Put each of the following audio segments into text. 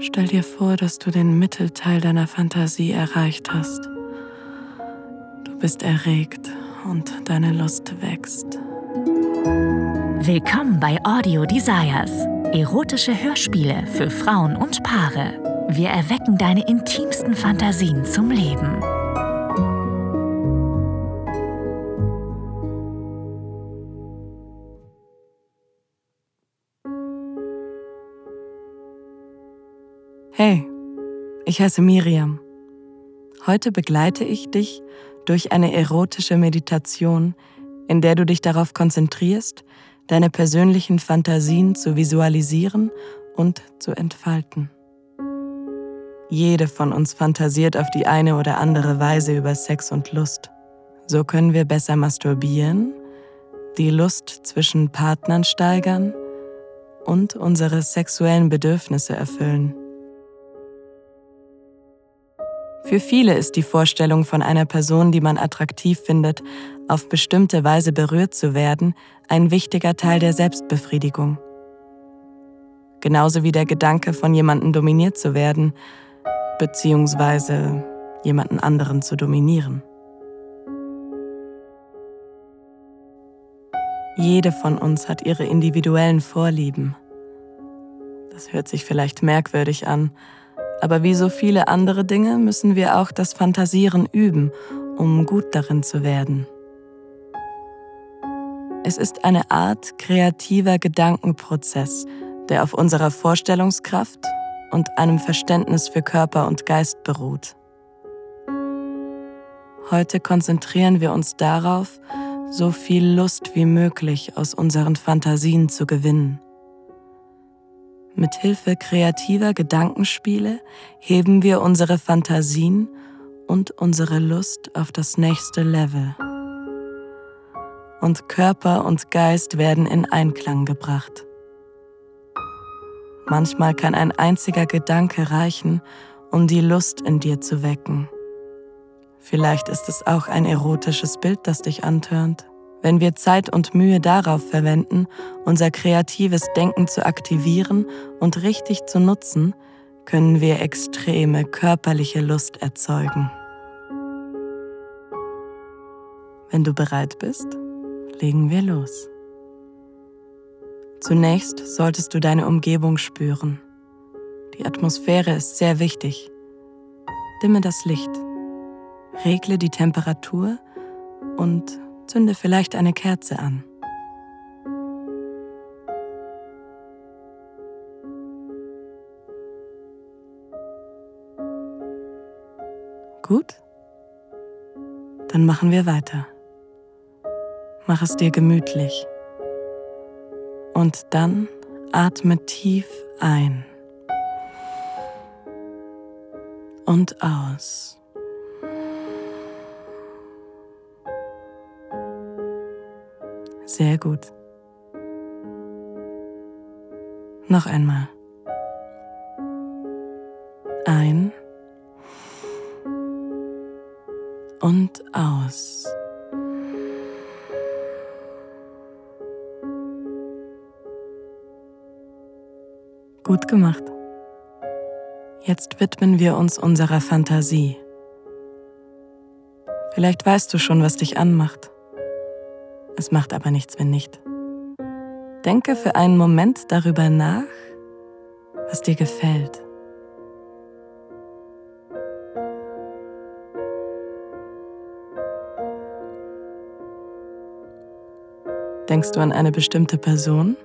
Stell dir vor, dass du den Mittelteil deiner Fantasie erreicht hast. Du bist erregt und deine Lust wächst. Willkommen bei Audio Desires. Erotische Hörspiele für Frauen und Paare. Wir erwecken deine intimsten Fantasien zum Leben. Hey, ich heiße Miriam. Heute begleite ich dich durch eine erotische Meditation, in der du dich darauf konzentrierst, deine persönlichen Fantasien zu visualisieren und zu entfalten. Jede von uns fantasiert auf die eine oder andere Weise über Sex und Lust. So können wir besser masturbieren, die Lust zwischen Partnern steigern und unsere sexuellen Bedürfnisse erfüllen. Für viele ist die Vorstellung von einer Person, die man attraktiv findet, auf bestimmte Weise berührt zu werden, ein wichtiger Teil der Selbstbefriedigung. Genauso wie der Gedanke, von jemandem dominiert zu werden, beziehungsweise jemanden anderen zu dominieren. Jede von uns hat ihre individuellen Vorlieben. Das hört sich vielleicht merkwürdig an, aber wie so viele andere Dinge müssen wir auch das Fantasieren üben, um gut darin zu werden. Es ist eine Art kreativer Gedankenprozess, der auf unserer Vorstellungskraft und einem Verständnis für Körper und Geist beruht. Heute konzentrieren wir uns darauf, so viel Lust wie möglich aus unseren Fantasien zu gewinnen. Mit Hilfe kreativer Gedankenspiele heben wir unsere Fantasien und unsere Lust auf das nächste Level. Und Körper und Geist werden in Einklang gebracht. Manchmal kann ein einziger Gedanke reichen, um die Lust in dir zu wecken. Vielleicht ist es auch ein erotisches Bild, das dich antörnt. Wenn wir Zeit und Mühe darauf verwenden, unser kreatives Denken zu aktivieren und richtig zu nutzen, können wir extreme körperliche Lust erzeugen. Wenn du bereit bist, legen wir los. Zunächst solltest du deine Umgebung spüren. Die Atmosphäre ist sehr wichtig. Dimme das Licht, regle die Temperatur und Zünde vielleicht eine Kerze an. Gut? Dann machen wir weiter. Mach es dir gemütlich. Und dann atme tief ein und aus. Sehr gut. Noch einmal. Ein und aus. Gut gemacht. Jetzt widmen wir uns unserer Fantasie. Vielleicht weißt du schon, was dich anmacht. Es macht aber nichts, wenn nicht. Denke für einen Moment darüber nach, was dir gefällt. Denkst du an eine bestimmte Person?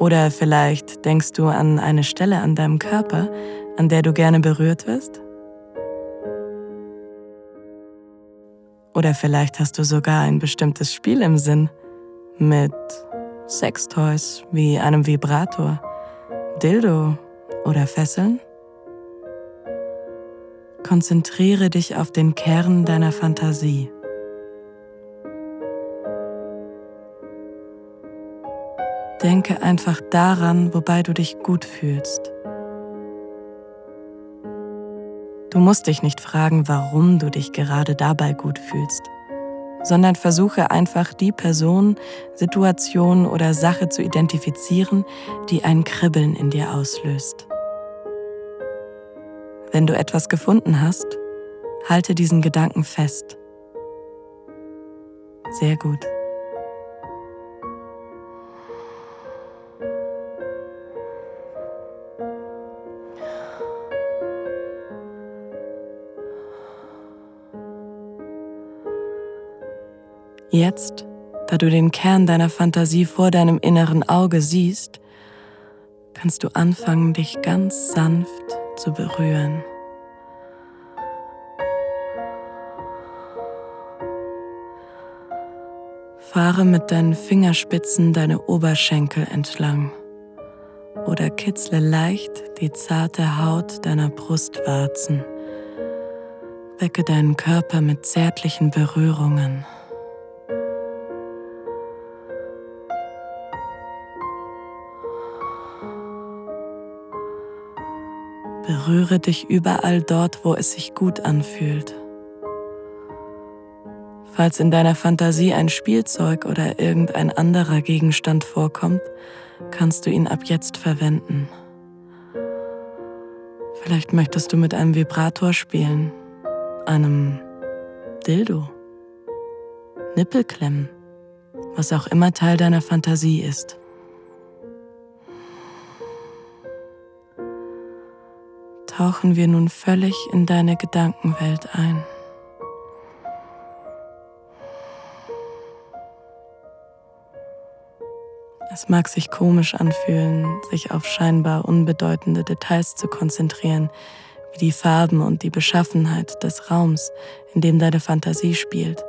Oder vielleicht denkst du an eine Stelle an deinem Körper, an der du gerne berührt wirst? Oder vielleicht hast du sogar ein bestimmtes Spiel im Sinn mit Sextoys wie einem Vibrator, Dildo oder Fesseln. Konzentriere dich auf den Kern deiner Fantasie. Denke einfach daran, wobei du dich gut fühlst. Du musst dich nicht fragen, warum du dich gerade dabei gut fühlst. sondern versuche einfach die Person, Situation oder Sache zu identifizieren, die ein Kribbeln in dir auslöst. Wenn du etwas gefunden hast, halte diesen Gedanken fest. Sehr gut. Jetzt, da du den Kern deiner Fantasie vor deinem inneren Auge siehst, kannst du anfangen, dich ganz sanft zu berühren. Fahre mit deinen Fingerspitzen deine Oberschenkel entlang oder kitzle leicht die zarte Haut deiner Brustwarzen. Wecke deinen Körper mit zärtlichen Berührungen. Berühre dich überall dort, wo es sich gut anfühlt. Falls in deiner Fantasie ein Spielzeug oder irgendein anderer Gegenstand vorkommt, kannst du ihn ab jetzt verwenden. Vielleicht möchtest du mit einem Vibrator spielen, einem Dildo, Nippelklemmen, was auch immer Teil deiner Fantasie ist. Tauchen wir nun völlig in deine Gedankenwelt ein. Es mag sich komisch anfühlen, sich auf scheinbar unbedeutende Details zu konzentrieren, wie die Farben und die Beschaffenheit des Raums, in dem deine Fantasie spielt.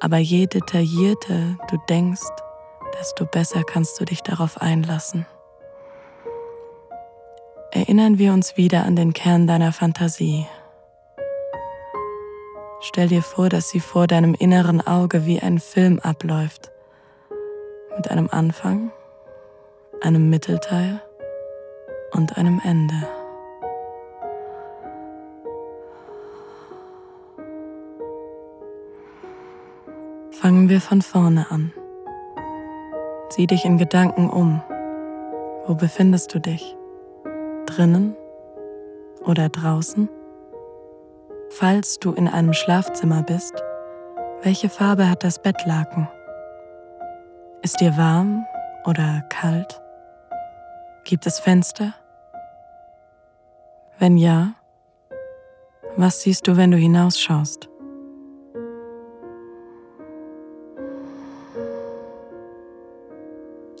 Aber je detaillierter du denkst, desto besser kannst du dich darauf einlassen erinnern wir uns wieder an den Kern deiner Fantasie. Stell dir vor, dass sie vor deinem inneren Auge wie ein Film abläuft, mit einem Anfang, einem Mittelteil und einem Ende. Fangen wir von vorne an. Sieh dich in Gedanken um. Wo befindest du dich? Drinnen oder draußen? Falls du in einem Schlafzimmer bist, welche Farbe hat das Bettlaken? Ist dir warm oder kalt? Gibt es Fenster? Wenn ja, was siehst du, wenn du hinausschaust?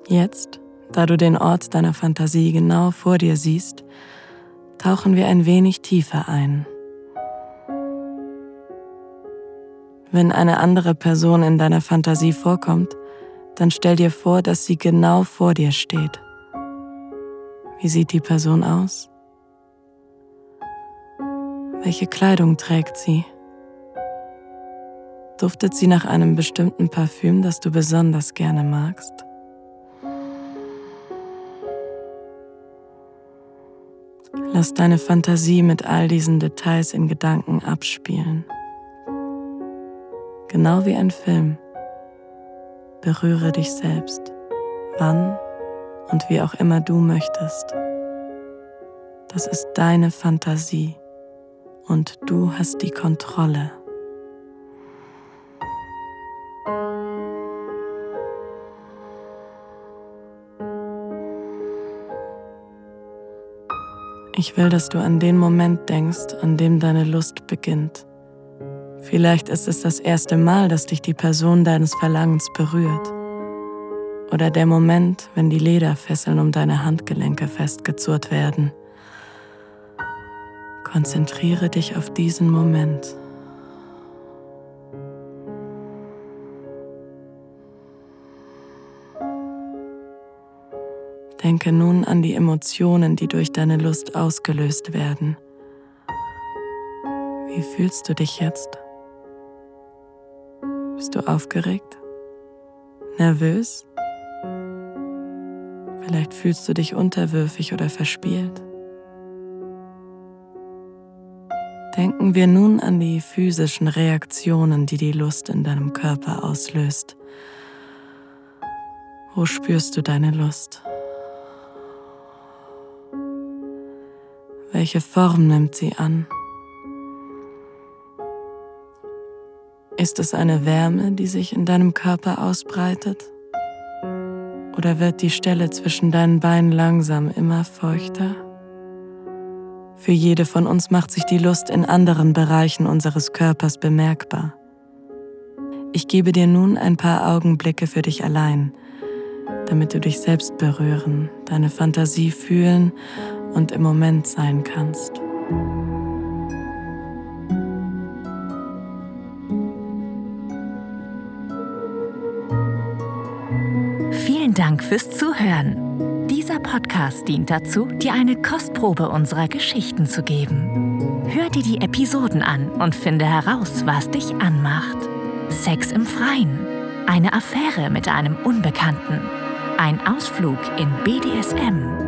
Jetzt da du den Ort deiner Fantasie genau vor dir siehst, tauchen wir ein wenig tiefer ein. Wenn eine andere Person in deiner Fantasie vorkommt, dann stell dir vor, dass sie genau vor dir steht. Wie sieht die Person aus? Welche Kleidung trägt sie? Duftet sie nach einem bestimmten Parfüm, das du besonders gerne magst? Lass deine Fantasie mit all diesen Details in Gedanken abspielen. Genau wie ein Film. Berühre dich selbst, wann und wie auch immer du möchtest. Das ist deine Fantasie und du hast die Kontrolle. Ich will, dass du an den Moment denkst, an dem deine Lust beginnt. Vielleicht ist es das erste Mal, dass dich die Person deines Verlangens berührt. Oder der Moment, wenn die Lederfesseln um deine Handgelenke festgezurrt werden. Konzentriere dich auf diesen Moment. Denke nun an die Emotionen, die durch deine Lust ausgelöst werden. Wie fühlst du dich jetzt? Bist du aufgeregt? Nervös? Vielleicht fühlst du dich unterwürfig oder verspielt. Denken wir nun an die physischen Reaktionen, die die Lust in deinem Körper auslöst. Wo spürst du deine Lust? Welche Form nimmt sie an? Ist es eine Wärme, die sich in deinem Körper ausbreitet? Oder wird die Stelle zwischen deinen Beinen langsam immer feuchter? Für jede von uns macht sich die Lust in anderen Bereichen unseres Körpers bemerkbar. Ich gebe dir nun ein paar Augenblicke für dich allein, damit du dich selbst berühren, deine Fantasie fühlen und im Moment sein kannst. Vielen Dank fürs Zuhören. Dieser Podcast dient dazu, dir eine Kostprobe unserer Geschichten zu geben. Hör dir die Episoden an und finde heraus, was dich anmacht. Sex im Freien, eine Affäre mit einem Unbekannten, ein Ausflug in BDSM